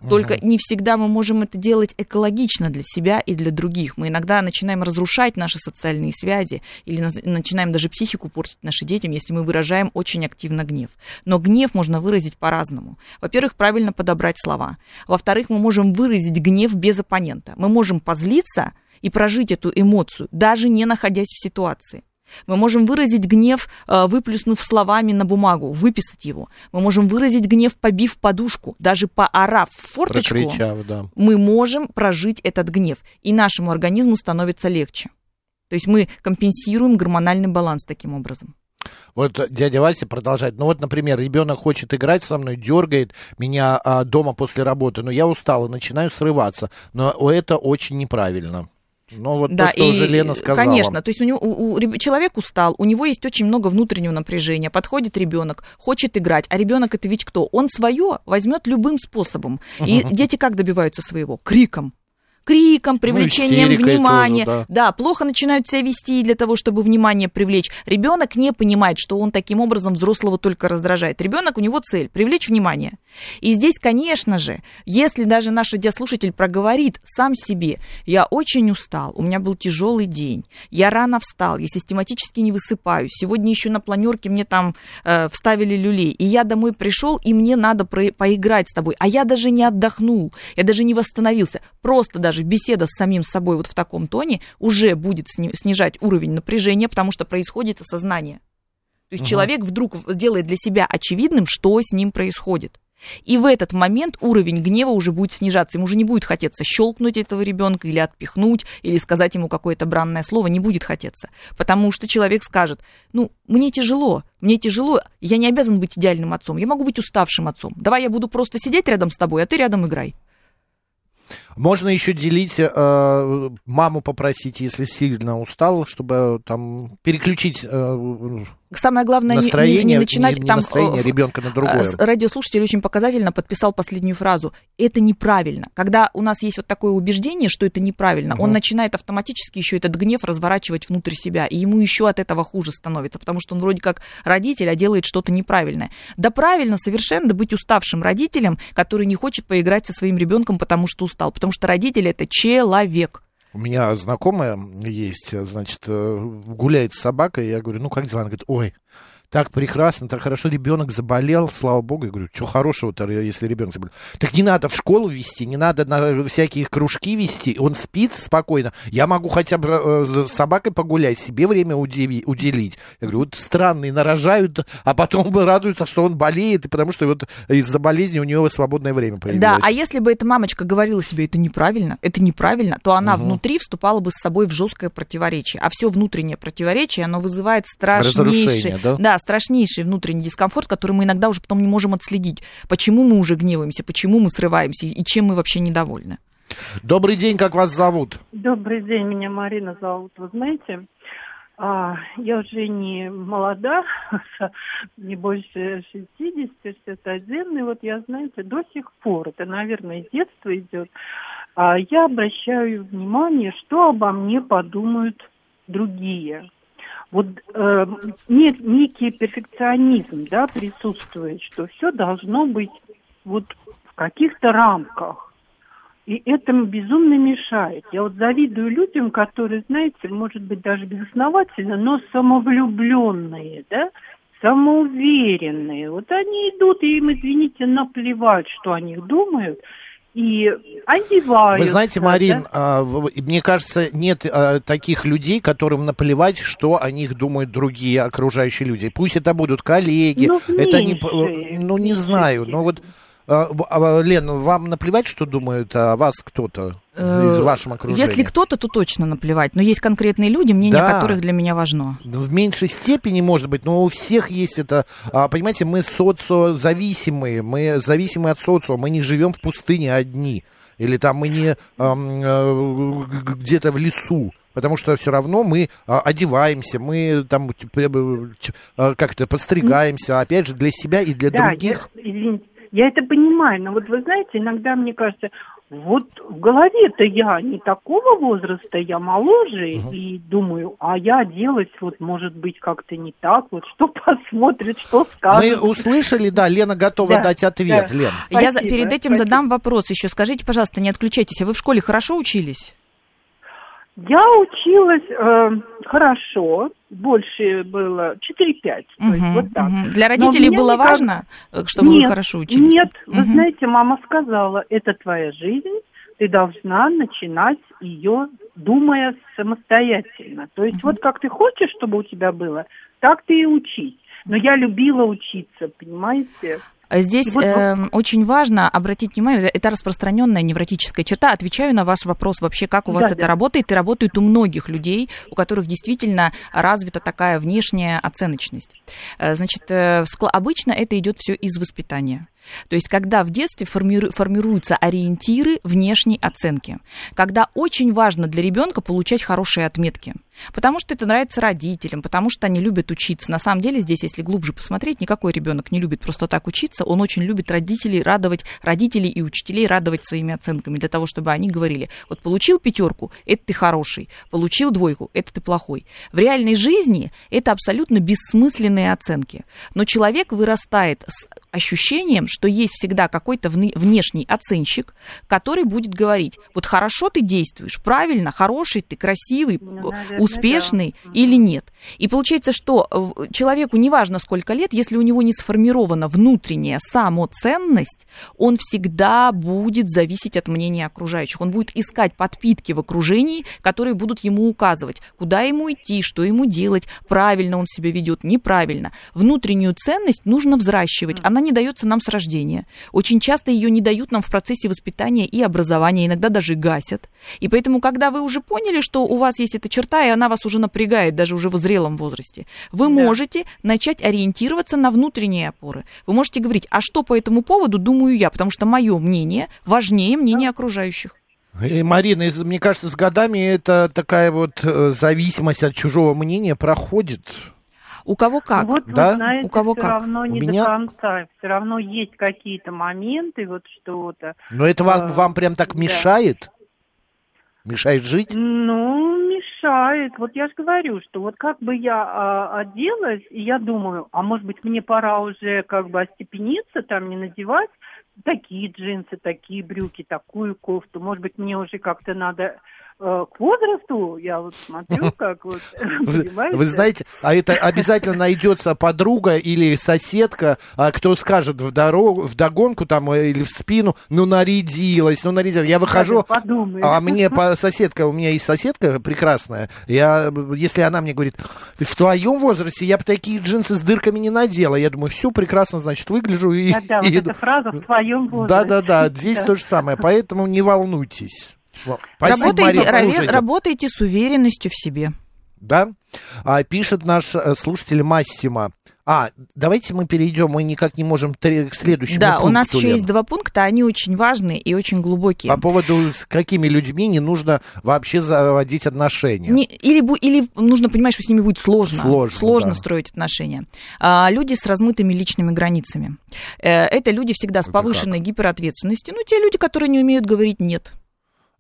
Только не всегда мы можем это делать экологично для себя и для других. Мы иногда начинаем разрушать наши социальные связи или начинаем даже психику портить нашим детям, если мы выражаем очень активно гнев. Но гнев можно выразить по-разному. Во-первых, правильно подобрать слова. Во-вторых, мы можем выразить гнев без оппонента. Мы можем позлиться и прожить эту эмоцию, даже не находясь в ситуации. Мы можем выразить гнев, э, выплюснув словами на бумагу, выписать его. Мы можем выразить гнев, побив подушку, даже поорав в форточку. Прокричав, да. Мы можем прожить этот гнев, и нашему организму становится легче. То есть мы компенсируем гормональный баланс таким образом. Вот дядя Вася продолжает. Ну вот, например, ребенок хочет играть со мной, дергает меня а, дома после работы, но я устал и начинаю срываться. Но это очень неправильно. Ну вот то, что и, уже Лена сказала. Конечно, то есть у него, у- у человек устал, у него есть очень много внутреннего напряжения. Подходит ребенок, хочет играть, а ребенок это ведь кто? Он свое возьмет любым способом. И *laughs* дети как добиваются своего? Криком. Криком, привлечением Ну, внимания. тоже, да. плохо начинают себя вести для того, чтобы внимание привлечь. Ребенок не понимает, что он таким образом взрослого только раздражает. Ребенок, у него цель привлечь внимание. И здесь, конечно же, если даже наш радиослушатель проговорит сам себе, я очень устал, у меня был тяжелый день, я рано встал, я систематически не высыпаюсь, сегодня еще на планерке мне там э, вставили люлей, и я домой пришел, и мне надо про- поиграть с тобой, а я даже не отдохнул, я даже не восстановился, просто даже беседа с самим собой вот в таком тоне уже будет сни- снижать уровень напряжения, потому что происходит осознание. То есть Ага. человек вдруг делает для себя очевидным, что с ним происходит. И в этот момент уровень гнева уже будет снижаться. Ему уже не будет хотеться щелкнуть этого ребенка или отпихнуть, или сказать ему какое-то бранное слово. Не будет хотеться. Потому что человек скажет, ну, мне тяжело, мне тяжело, я не обязан быть идеальным отцом, я могу быть уставшим отцом. Давай я буду просто сидеть рядом с тобой, а ты рядом играй. Можно еще делить, э, маму попросить, если сильно устал, чтобы там переключить э, Самое главное, настроение, не, не начинать не, не там... настроение ребенка на другое. Радиослушатель очень показательно подписал последнюю фразу. Это неправильно. Когда у нас есть вот такое убеждение, что это неправильно, угу. он начинает автоматически еще этот гнев разворачивать внутрь себя, и ему еще от этого хуже становится, потому что он вроде как родитель, а делает что-то неправильное. Да правильно совершенно быть уставшим родителем, который не хочет поиграть со своим ребенком, потому что устал, потому что родитель это человек. У меня знакомая есть, значит, э, гуляет с собакой, я говорю, ну как дела? Она говорит, ой, так прекрасно, так хорошо, ребенок заболел, слава богу. Я говорю, что хорошего-то, если ребенок заболел? Так не надо в школу вести, не надо на всякие кружки вести, он спит спокойно. Я могу хотя бы э, с собакой погулять, себе время уделить. Я говорю, вот странные, нарожают, а потом радуются, что он болеет, потому что вот из-за болезни у него свободное время появилось. Да, а если бы эта мамочка говорила себе, это неправильно, это неправильно, то она угу. внутри вступала бы с собой в жесткое противоречие. А все внутреннее противоречие, оно вызывает страшнейший... Да? да, страшнейший внутренний дискомфорт, который мы иногда уже потом не можем отследить. Почему мы уже гневаемся, почему мы срываемся и чем мы вообще недовольны. Добрый день, как вас зовут? Добрый день, меня Марина зовут. Вы знаете, а, я уже не молода, *laughs* не больше 60, 61, и вот я, знаете, до сих пор, это, наверное, из детства идет, а я обращаю внимание, что обо мне подумают другие вот э, нет, некий перфекционизм, да, присутствует, что все должно быть вот в каких-то рамках. И этому безумно мешает. Я вот завидую людям, которые, знаете, может быть, даже безосновательно, но самовлюбленные, да, самоуверенные. Вот они идут, и им, извините, наплевать, что о них думают – и одеваются. Вы знаете, Марин, да? мне кажется, нет а, таких людей, которым наплевать, что о них думают другие окружающие люди. Пусть это будут коллеги, ну, это меньше, не, ну не знаю, но вот Лен, вам наплевать, что думают о вас кто-то из э, вашего окружения? Если кто-то, то точно наплевать. Но есть конкретные люди, мнение да. которых для меня важно. В меньшей степени, может быть, но у всех есть это... А, понимаете, мы социозависимые, мы зависимы от социума, мы не живем в пустыне одни. Или там мы не э, где-то в лесу потому что все равно мы а, одеваемся, мы там а, как-то подстригаемся, опять же, для себя и для да, других. Я, извините, я это понимаю, но вот вы знаете, иногда мне кажется, вот в голове-то я не такого возраста, я моложе, угу. и думаю, а я оделась, вот, может быть, как-то не так, вот, что *laughs* посмотрит, что скажет. Мы услышали, да, Лена готова да, дать ответ, да. Лен. Спасибо, я перед этим спасибо. задам вопрос еще. Скажите, пожалуйста, не отключайтесь, а вы в школе хорошо учились? Я училась э, хорошо, больше было 4-5. Угу, вот так. Угу. Для родителей было никак... важно, э, чтобы нет, вы хорошо учились? Нет, угу. вы знаете, мама сказала, это твоя жизнь, ты должна начинать ее, думая самостоятельно. То есть угу. вот как ты хочешь, чтобы у тебя было, так ты и учись. Но я любила учиться, понимаете? Здесь вот, э, очень важно обратить внимание, это распространенная невротическая черта. Отвечаю на ваш вопрос вообще, как у вас да, это да. работает. И работает у многих людей, у которых действительно развита такая внешняя оценочность. Э, значит, э, обычно это идет все из воспитания. То есть, когда в детстве формиру, формируются ориентиры внешней оценки, когда очень важно для ребенка получать хорошие отметки, потому что это нравится родителям, потому что они любят учиться. На самом деле, здесь, если глубже посмотреть, никакой ребенок не любит просто так учиться, он очень любит родителей радовать, родителей и учителей радовать своими оценками, для того, чтобы они говорили, вот получил пятерку, это ты хороший, получил двойку, это ты плохой. В реальной жизни это абсолютно бессмысленные оценки. Но человек вырастает с ощущением, что есть всегда какой-то внешний оценщик, который будет говорить, вот хорошо ты действуешь, правильно, хороший ты, красивый, ну, наверное, успешный да. или нет. И получается, что э, человеку неважно сколько лет, если у него не сформирована внутренняя самоценность, он всегда будет зависеть от мнения окружающих. Он будет искать подпитки в окружении, которые будут ему указывать, куда ему идти, что ему делать, правильно он себя ведет, неправильно. Внутреннюю ценность нужно взращивать. Она она не дается нам с рождения. Очень часто ее не дают нам в процессе воспитания и образования, иногда даже гасят. И поэтому, когда вы уже поняли, что у вас есть эта черта, и она вас уже напрягает, даже уже в зрелом возрасте, вы Да. можете начать ориентироваться на внутренние опоры. Вы можете говорить, а что по этому поводу думаю я, потому что мое мнение важнее мнения окружающих. И, Марина, мне кажется, с годами это такая вот э, зависимость от чужого мнения проходит. У кого как? Вот Да? вы знаете, У кого все как? равно не У меня- до конца. Все равно есть какие-то моменты, вот что-то. Но это вам, А, вам прям так да. мешает? Мешает жить? Ну, мешает. Вот я же говорю, что вот как бы я а, оделась, и я думаю, а может быть мне пора уже как бы остепениться, там не надевать такие джинсы, такие брюки, такую кофту. Может быть мне уже как-то надо к возрасту, я вот смотрю, *laughs* как вот, *laughs* понимаете? вы знаете, а это обязательно найдется подруга или соседка, а, кто скажет в дорогу, в догонку там э, или в спину, ну нарядилась, ну нарядилась. Я выхожу, а мне *laughs* по- соседка, у меня есть соседка прекрасная, я, если она мне говорит, в твоем возрасте я бы такие джинсы с дырками не надела, я думаю, все прекрасно, значит, выгляжу и, Да-да, вот и эта фраза в твоем возрасте. Да-да-да, здесь Да. то же самое, поэтому не волнуйтесь. Спасибо, раве- слушайте. работайте с уверенностью в себе. Да? А, пишет наш э, слушатель Массима. А, давайте мы перейдем, мы никак не можем к следующему Да, у нас пункту, еще Лен. есть два пункта, они очень важные и очень глубокие. По поводу, с какими людьми не нужно вообще заводить отношения. Не- или, или нужно понимать, что с ними будет сложно. Сложно, да. строить отношения. А, люди с размытыми личными границами. Э, это люди всегда с Это повышенной гиперответственностью. Ну, те люди, которые не умеют говорить нет.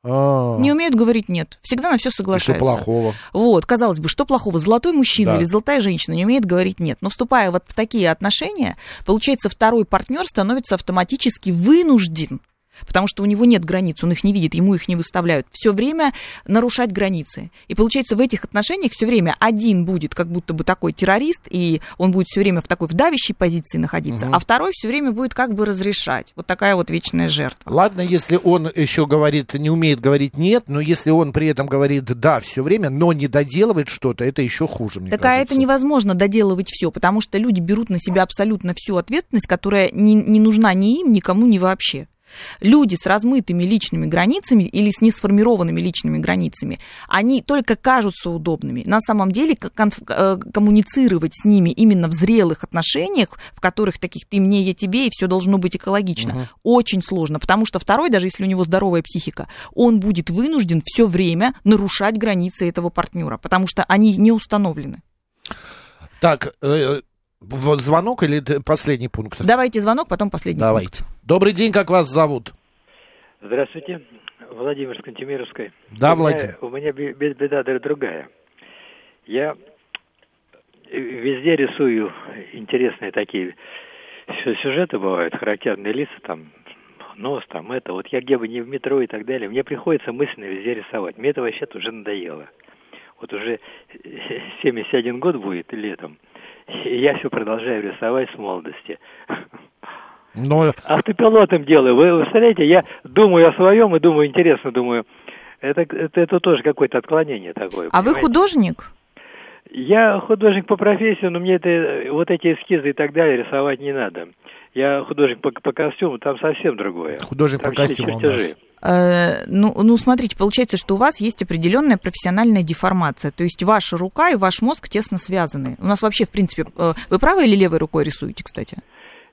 А, Не умеют говорить нет. Всегда на все и что соглашаются. плохого? Вот, казалось бы, что плохого? Золотой мужчина Да. или золотая женщина не умеет говорить нет. Но вступая вот в такие отношения, получается, второй партнер становится автоматически вынужден потому что у него нет границ, он их не видит, ему их не выставляют, все время нарушать границы. И получается, в этих отношениях все время один будет как будто бы такой террорист, и он будет все время в такой вдавящей позиции находиться, Мгм. а второй все время будет как бы разрешать. Вот такая вот вечная жертва. Ладно, если он еще говорит, не умеет говорить нет, но если он при этом говорит да все время, но не доделывает что-то, это еще хуже, мне Так а кажется. это невозможно доделывать все, потому что люди берут на себя абсолютно всю ответственность, которая не, не нужна ни им, никому, ни вообще. Люди с размытыми личными границами или с несформированными личными границами, они только кажутся удобными. На самом деле э, коммуницировать с ними именно в зрелых отношениях, в которых таких ты мне, я тебе, и все должно быть экологично, Мгм. очень сложно, потому что второй, даже если у него здоровая психика, он будет вынужден все время нарушать границы этого партнера, потому что они не установлены. Так, э, вот звонок или последний пункт? Давайте звонок, потом последний Давайте. Добрый день, как вас зовут? Здравствуйте, Владимир с Кантемировской. Да, Владимир. У меня бе- бе- беда др- другая. Я э, везде рисую интересные такие сю- сюжеты бывают, характерные лица, там, нос, там, это. Вот я где бы не в метро и так далее, мне приходится мысленно везде рисовать. Мне это вообще уже надоело. Вот уже 71 год будет летом, и я все продолжаю рисовать с молодости. Но Автопилотом делаю. Вы представляете, я думаю о своем и думаю, интересно думаю. Это, это, это тоже какое-то отклонение такое. А вы понимаете? художник? Я художник по профессии, но мне это, вот эти эскизы и так далее рисовать не надо. Я художник по, по костюму, там совсем другое. Художник Там по костюму у нас. чертежи. Э, ну, ну, смотрите, получается, что у вас есть определенная профессиональная деформация. То есть ваша рука и ваш мозг тесно связаны. У нас вообще, в принципе, э, вы правой или левой рукой рисуете, кстати?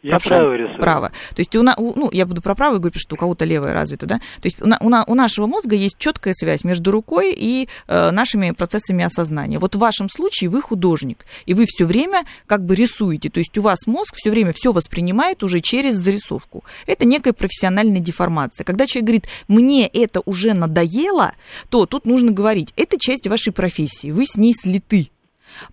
Я Правша? право рисую. Право. То есть у, на- у- ну, я буду про правую говорить, что у кого-то левая развита, да? То есть у, на- у на- у нашего мозга есть четкая связь между рукой и э, нашими процессами осознания. Вот в вашем случае вы художник, и вы все время как бы рисуете. То есть у вас мозг все время все воспринимает уже через зарисовку. Это некая профессиональная деформация. Когда человек говорит, мне это уже надоело, то тут нужно говорить, это часть вашей профессии, вы с ней слиты.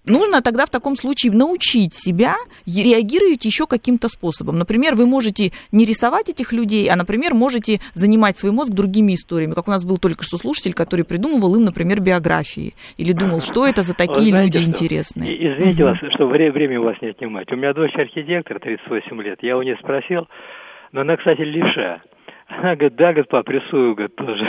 Нужно тогда в таком случае научить себя реагировать еще каким-то способом. Например, вы можете не рисовать этих людей, а, например, можете занимать свой мозг другими историями. Как у нас был только что слушатель, который придумывал им, например, биографии. Или думал, что это за такие знаете, люди что? интересные. Извините Мгм. вас, что вре- время у вас не отнимать. У меня дочь архитектор, 38 лет. Я у нее спросил, но она, кстати, левша. Она говорит, да, говорит, пап, рисую, говорит, тоже.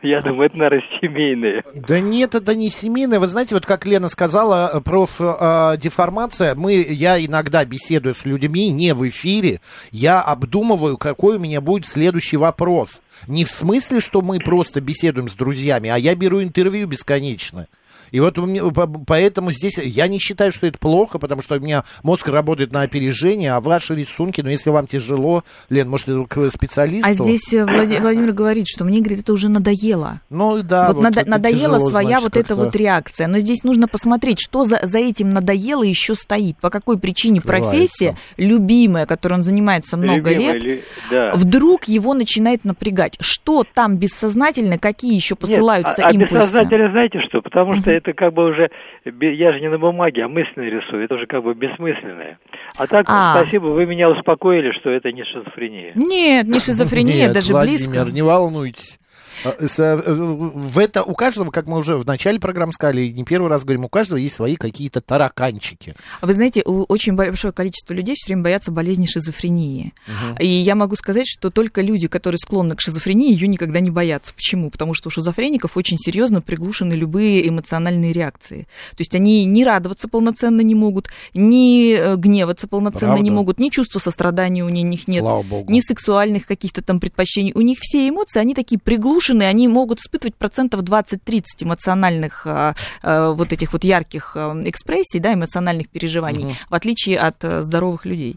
*laughs* Я думаю, это, наверное, семейные. Да нет, это не семейное. Вы знаете, вот как Лена сказала, э, профдеформация, мы, я иногда беседую с людьми не в эфире, я обдумываю, какой у меня будет следующий вопрос. Не в смысле, что мы просто беседуем с друзьями, а я беру интервью бесконечно. И вот у меня- по- поэтому здесь я не считаю, что это плохо, потому что у меня мозг работает на опережение, а ваши рисунки, ну, если вам тяжело, Лен, может, это к специалисту? А здесь э, Влади- Владимир говорит, что мне, говорит, это уже надоело. Ну да, вот, надо- это надоела тяжело, своя значит, вот эта вот реакция. Но здесь нужно посмотреть, что за, за этим надоело еще стоит. По какой причине Скрывается. профессия, любимая, которой он занимается много Любимая лет, ли- да. вдруг его начинает напрягать. Что там бессознательно, какие еще посылаются Нет, а, а импульсы? бессознательно знаете что? Потому что это как бы уже, я же не на бумаге, а мысленно рисую, это уже как бы бессмысленное. А так, А. спасибо, вы меня успокоили, что это не шизофрения. Нет, не *laughs* шизофрения, даже Владимир, близко. не волнуйтесь. А, с- э, В это у каждого, как мы уже в начале программы сказали, не первый раз говорим, у каждого есть свои какие-то тараканчики. Вы знаете, очень большое количество людей все время боятся болезни шизофрении. И я могу сказать, что только люди, которые склонны к шизофрении, ее никогда не боятся. Почему? Потому что у шизофреников очень серьезно приглушены любые эмоциональные реакции. То есть они ни радоваться полноценно не могут, ни э, гневаться полноценно не Правда? могут, ни чувства сострадания у них нет, ни сексуальных каких-то там предпочтений. У них все эмоции, они такие приглушенные, они могут испытывать процентов 20-30 эмоциональных а, а, вот этих вот ярких а, экспрессий, да, эмоциональных переживаний, Мгм. в отличие от здоровых людей.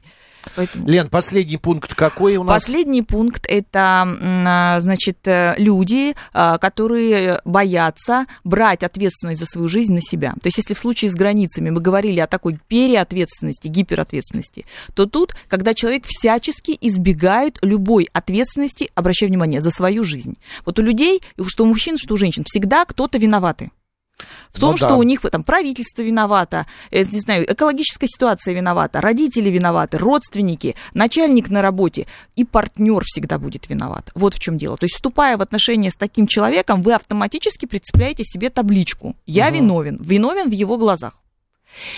Поэтому... Лен, последний пункт какой у нас? Последний пункт это, а, значит, э, люди, а, которые боятся брать ответственность за свою жизнь на себя. То есть, если в случае с границами мы говорили о такой переответственности, гиперответственности, то тут, когда человек всячески избегает любой ответственности, обращаю внимание, за свою жизнь. Вот у людей, что у мужчин, что у женщин, всегда кто-то виноваты. В том, Ну что да. у них там правительство виновато, э, не знаю, экологическая ситуация виновата, родители виноваты, родственники, начальник на работе и партнер всегда будет виноват. Вот в чем дело. То есть, вступая в отношения с таким человеком, вы автоматически прицепляете себе табличку «Я Мгм. виновен», виновен в его глазах.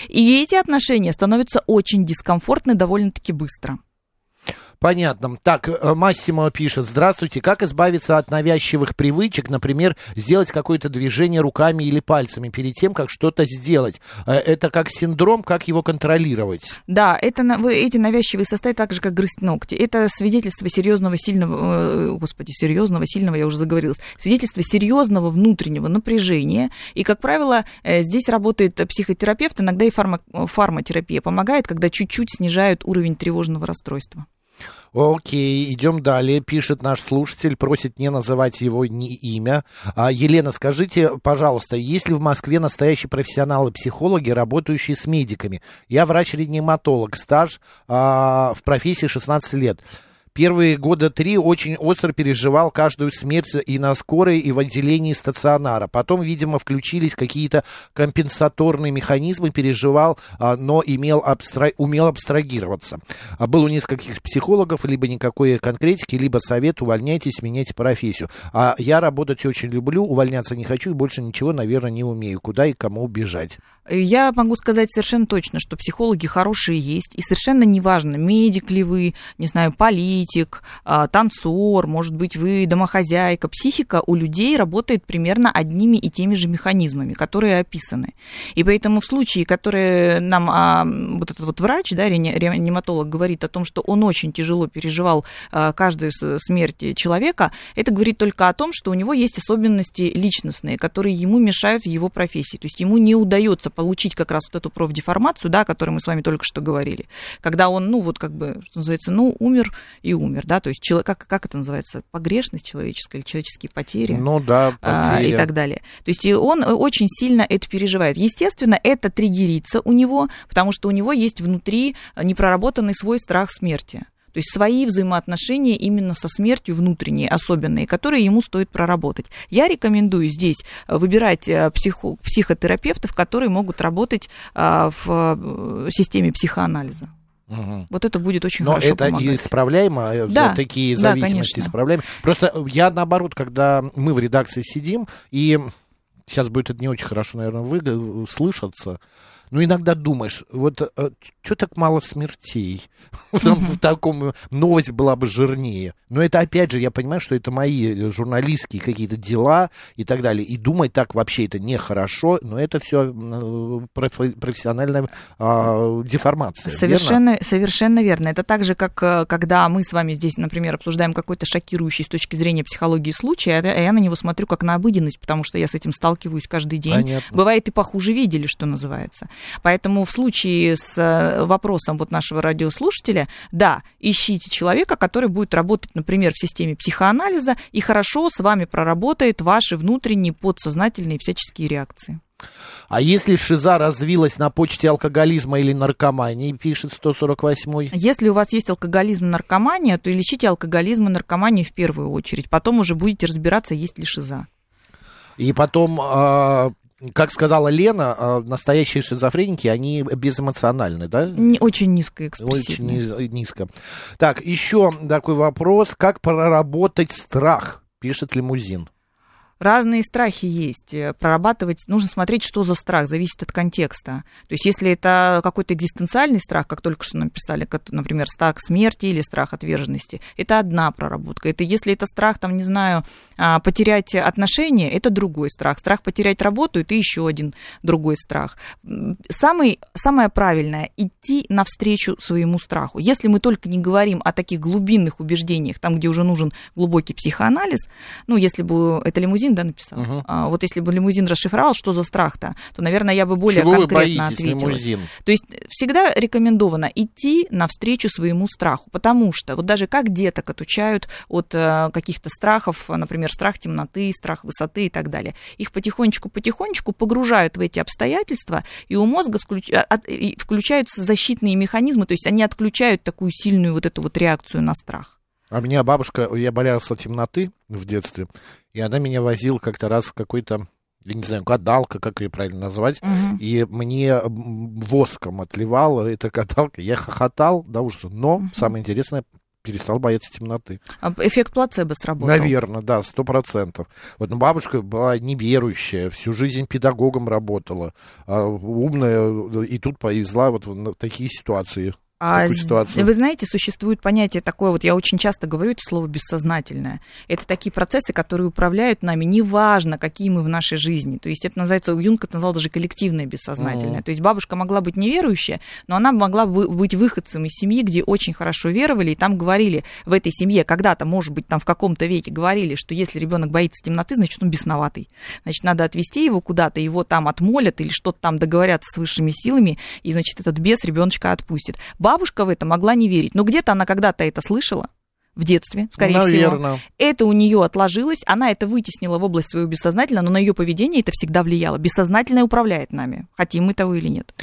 И эти отношения становятся очень дискомфортны довольно-таки быстро. Понятно. Так, э, Массимо пишет. Здравствуйте. Как избавиться от навязчивых привычек, например, сделать какое-то движение руками или пальцами перед тем, как что-то сделать? Э, Это как синдром, как его контролировать? Да, это, эти навязчивые состояния так же, как грызть ногти. Это свидетельство серьезного, сильного, э, господи, серьезного, сильного, я уже заговорилась, свидетельство серьезного внутреннего напряжения. И, как правило, здесь работает психотерапевт, иногда и фарма, фармотерапия помогает, когда чуть-чуть снижают уровень тревожного расстройства. Окей, идем далее. Пишет наш слушатель, просит не называть его ни имя. А, Елена, скажите, пожалуйста, есть ли в Москве настоящие профессионалы-психологи, работающие с медиками? Я врач-реаниматолог, стаж а, в профессии 16 лет. Первые года три очень остро переживал каждую смерть и на скорой, и в отделении стационара. Потом, видимо, включились какие-то компенсаторные механизмы, переживал, а, но имел абстра... умел абстрагироваться. А Был у нескольких психологов, либо никакой конкретики, либо совет, увольняйтесь, меняйте профессию. А я работать очень люблю, увольняться не хочу и больше ничего, наверное, не умею. Куда и кому бежать? Я могу сказать совершенно точно, что психологи хорошие есть, и совершенно неважно, медик ли вы, не знаю, политик, а, танцор, может быть, вы домохозяйка. Психика у людей работает примерно одними и теми же механизмами, которые описаны. И поэтому в случае, который нам а, вот этот вот врач, да, реани- реаниматолог говорит о том, что он очень тяжело переживал а, каждую смерть человека, это говорит только о том, что у него есть особенности личностные, которые ему мешают в его профессии. То есть ему не удается получить как раз вот эту профдеформацию, да, о которой мы с вами только что говорили. Когда он, ну, вот как бы, что называется, ну, умер и умер, да, то есть чело- как, как это называется, погрешность человеческая или человеческие потери Ну да, а, и потери. так далее. То есть и он э, очень сильно это переживает. Естественно, это триггерится у него, потому что у него есть внутри непроработанный свой страх смерти. То есть свои взаимоотношения именно со смертью внутренние, особенные, которые ему стоит проработать. Я рекомендую здесь э, выбирать э, психо- психотерапевтов, которые могут работать а, в э, системе психоанализа. Мгм. Вот это будет очень Но хорошо это помогать. исправляемо, э, Да, такие да, зависимости конечно. исправляемы. Просто я наоборот, когда мы в редакции сидим, и сейчас будет это не очень хорошо, наверное, вы, слышаться, ну, иногда думаешь, вот что так мало смертей? *laughs* В таком новость была бы жирнее. Но это, опять же, я понимаю, что это мои журналистские какие-то дела и так далее. И думать так вообще это нехорошо, но это все профессиональная а, деформация. Совершенно, верно? совершенно верно. Это так же, как э, когда мы с вами здесь, например, обсуждаем какой-то шокирующий с точки зрения психологии случай, а я на него смотрю как на обыденность, потому что я с этим сталкиваюсь каждый день. Понятно. Бывает и похуже видели, что называется. Поэтому в случае с э, вопросом вот нашего радиослушателя, да, ищите человека, который будет работать, например, в системе психоанализа и хорошо с вами проработает ваши внутренние подсознательные всяческие реакции. А если шиза развилась на почте алкоголизма или наркомании, пишет 148-й? Если у вас есть алкоголизм и наркомания, то лечите алкоголизм и наркоманию в первую очередь. Потом уже будете разбираться, есть ли шиза. И потом, э, как сказала Лена, э, настоящие шизофреники, они безэмоциональны, да? Очень низко Очень низ, низко. Так, еще такой вопрос. Как проработать страх? Пишет лимузин. Разные страхи есть. Э, прорабатывать нужно смотреть, что за страх, зависит от контекста. То есть, если это какой-то экзистенциальный страх, как только что написали, например, страх смерти или страх отверженности, это одна проработка. Это если это страх, там, не знаю, а, потерять отношения, это другой страх. Страх потерять работу, это еще один другой страх. Самый, самое правильное – идти навстречу своему страху. Если мы только не говорим о таких глубинных убеждениях, там, где уже нужен глубокий психоанализ, ну, если бы это лимузин лимузин, да, написал. Угу. А, вот если бы лимузин расшифровал, что за страх-то, то, наверное, я бы более Чего конкретно вы ответила. Лимузин? То есть всегда рекомендовано идти навстречу своему страху, потому что вот даже как деток отучают от э, каких-то страхов, например, страх темноты, страх высоты и так далее, их потихонечку-потихонечку погружают в эти обстоятельства, и у мозга от... включаются защитные механизмы, то есть они отключают такую сильную вот эту вот реакцию на страх. А меня бабушка, я боялся темноты в детстве, и она меня возила как-то раз в какой-то я не знаю, гадалка, как ее правильно назвать, Мгм. и мне воском отливала эта гадалка, я хохотал до ужаса, но самое интересное, перестал бояться темноты. А Эффект плацебо сработал. Наверное, да, сто процентов. Вот, ну, бабушка была неверующая, всю жизнь педагогом работала, а, умная, и тут повезла вот в такие ситуации. А ситуацию. вы знаете, существует понятие такое, вот я очень часто говорю это слово бессознательное. Это такие процессы, которые управляют нами, неважно, какие мы в нашей жизни. То есть это называется, Юнг это назвал даже коллективное бессознательное. Мгм. То есть бабушка могла быть неверующая, но она могла бы быть выходцем из семьи, где очень хорошо веровали, и там говорили в этой семье, когда-то, может быть, там в каком-то веке говорили, что если ребенок боится темноты, значит, он бесноватый. Значит, надо отвезти его куда-то, его там отмолят или что-то там договорятся с высшими силами, и, значит, этот бес ребеночка отпустит. Бабушка в это могла не верить, но где-то она когда-то это слышала в детстве, скорее Наверно. всего. Это у нее отложилось, она это вытеснила в область своего бессознательного, но на ее поведение это всегда влияло. Бессознательное управляет нами, хотим мы того или нет.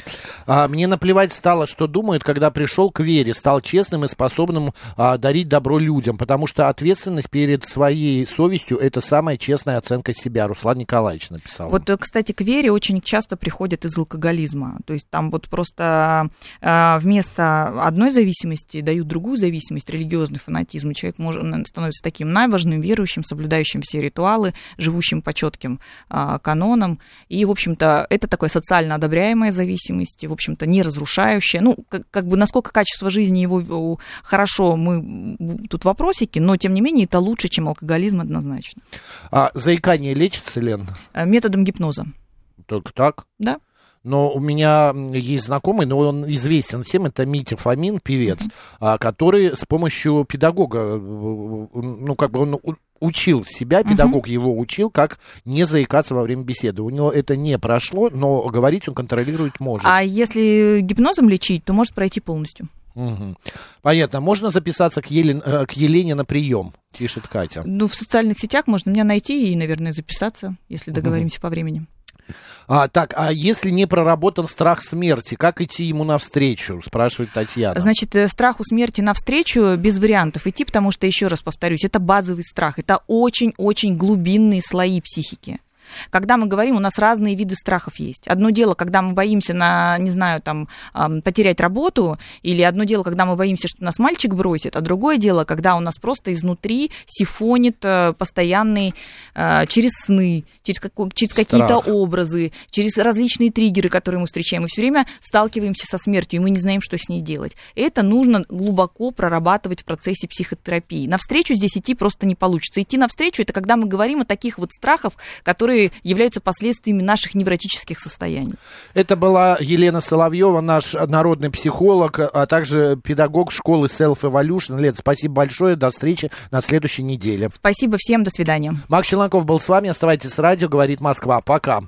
А, мне наплевать стало, что думают, когда пришел к вере, стал честным и способным а, дарить добро людям, потому что ответственность перед своей совестью – это самая честная оценка себя. Руслан Николаевич написал. Вот, э, кстати, к вере очень часто приходят из алкоголизма. То есть там вот просто э, вместо одной зависимости дают другую зависимость, религиозный фанатизм, и человек может, становится таким набожным, верующим, соблюдающим все ритуалы, живущим по четким э, канонам. И, в общем-то, это такая социально одобряемая зависимость, в общем-то, не разрушающая. Ну, как, как бы насколько качество жизни его хорошо, мы тут вопросики, но, тем не менее, это лучше, чем алкоголизм однозначно. А заикание лечится, Лен? Э, Методом гипноза. Только так? Да. Но у меня есть знакомый, но он известен всем, это Митя Фомин, певец, а, который с помощью педагога, э, ну, как бы он учил себя, педагог его учил, как не заикаться во время беседы. У него это не прошло, но говорить он контролировать может. А если гипнозом лечить, то может пройти полностью. Мгм. Понятно. Можно записаться к, Елен- э, к Елене на прием, пишет Катя. Ну, в социальных сетях можно меня найти и, наверное, записаться, если договоримся по времени. А, так, а если не проработан страх смерти, как идти ему навстречу, спрашивает Татьяна. Значит, э, страху смерти навстречу без вариантов идти, потому что, еще раз повторюсь, это базовый страх, это очень-очень глубинные слои психики. Когда мы говорим, у нас разные виды страхов есть. Одно дело, когда мы боимся на, не знаю, там, потерять работу, или одно дело, когда мы боимся, что нас мальчик бросит, а другое дело, когда у нас просто изнутри сифонит э, постоянный э, через сны, через, через какие-то образы, через различные триггеры, которые мы встречаем. Мы все время сталкиваемся со смертью, и мы не знаем, что с ней делать. Это нужно глубоко прорабатывать в процессе психотерапии. Навстречу здесь идти просто не получится. Идти навстречу это когда мы говорим о таких вот страхах, которые являются последствиями наших невротических состояний. Это была Елена Соловьева, наш народный психолог, а также педагог школы Self Evolution. Лет, спасибо большое. До встречи на следующей неделе. Спасибо всем. До свидания. Макс Челноков был с вами. Оставайтесь с радио. Говорит Москва. Пока.